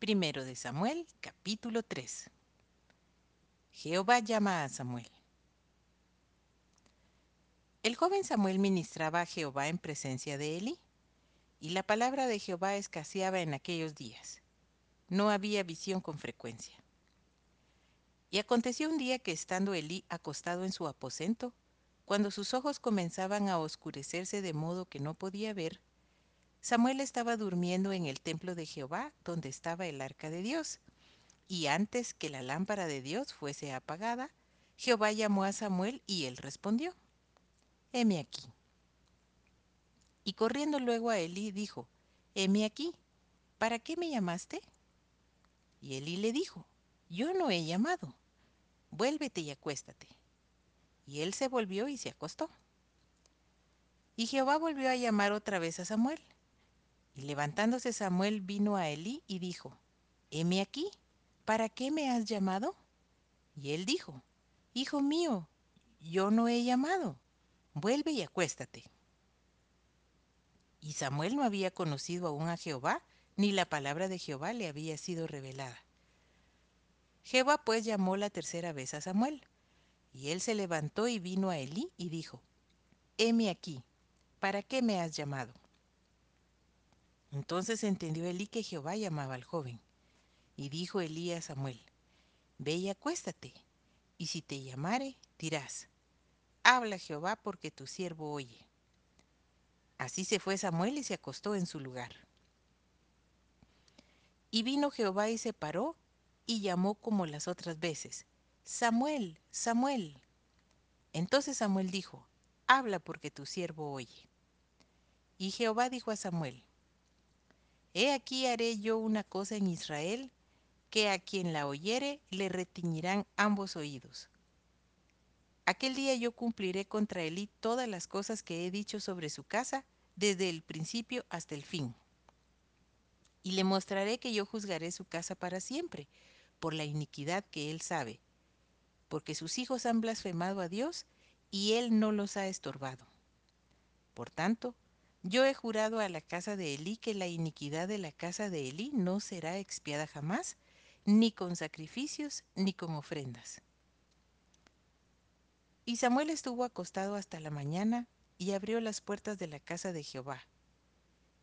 Primero de Samuel, capítulo 3. Jehová llama a Samuel. El joven Samuel ministraba a Jehová en presencia de Elí, y la palabra de Jehová escaseaba en aquellos días. No había visión con frecuencia. Y aconteció un día que estando Elí acostado en su aposento, cuando sus ojos comenzaban a oscurecerse de modo que no podía ver, Samuel estaba durmiendo en el templo de Jehová, donde estaba el arca de Dios. Y antes que la lámpara de Dios fuese apagada, Jehová llamó a Samuel y él respondió, heme aquí. Y corriendo luego a Elí dijo, heme aquí, ¿para qué me llamaste? Y Elí le dijo, yo no he llamado, vuélvete y acuéstate. Y él se volvió y se acostó. Y Jehová volvió a llamar otra vez a Samuel. Y levantándose Samuel vino a Elí y dijo, heme aquí, ¿para qué me has llamado? Y él dijo, Hijo mío, yo no he llamado, vuelve y acuéstate. Y Samuel no había conocido aún a Jehová, ni la palabra de Jehová le había sido revelada. Jehová pues llamó la tercera vez a Samuel, y él se levantó y vino a Elí y dijo, heme aquí, ¿para qué me has llamado? Entonces entendió Elí que Jehová llamaba al joven. Y dijo Elí a Samuel, Ve y acuéstate, y si te llamare, dirás, Habla Jehová porque tu siervo oye. Así se fue Samuel y se acostó en su lugar. Y vino Jehová y se paró y llamó como las otras veces, Samuel, Samuel. Entonces Samuel dijo, Habla porque tu siervo oye. Y Jehová dijo a Samuel, He aquí haré yo una cosa en Israel, que a quien la oyere le retiñirán ambos oídos. Aquel día yo cumpliré contra Elí todas las cosas que he dicho sobre su casa, desde el principio hasta el fin. Y le mostraré que yo juzgaré su casa para siempre, por la iniquidad que él sabe, porque sus hijos han blasfemado a Dios y él no los ha estorbado. Por tanto, yo he jurado a la casa de Elí que la iniquidad de la casa de Elí no será expiada jamás, ni con sacrificios, ni con ofrendas. Y Samuel estuvo acostado hasta la mañana y abrió las puertas de la casa de Jehová.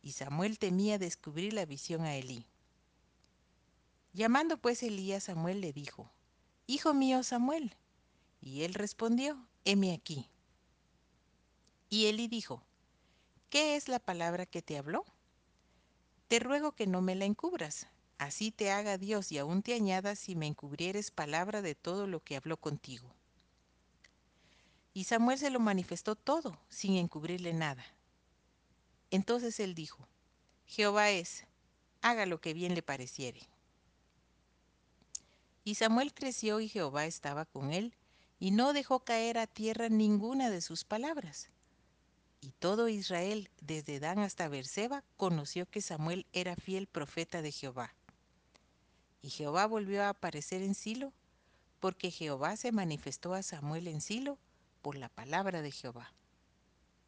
Y Samuel temía descubrir la visión a Elí. Llamando pues Elí a Samuel le dijo, Hijo mío Samuel. Y él respondió, heme aquí. Y Elí dijo, ¿Qué es la palabra que te habló? Te ruego que no me la encubras, así te haga Dios y aún te añada si me encubrieres palabra de todo lo que habló contigo. Y Samuel se lo manifestó todo, sin encubrirle nada. Entonces él dijo, Jehová es, haga lo que bien le pareciere. Y Samuel creció y Jehová estaba con él, y no dejó caer a tierra ninguna de sus palabras. Y todo Israel, desde Dan hasta Berseba, conoció que Samuel era fiel profeta de Jehová. Y Jehová volvió a aparecer en Silo, porque Jehová se manifestó a Samuel en Silo por la palabra de Jehová.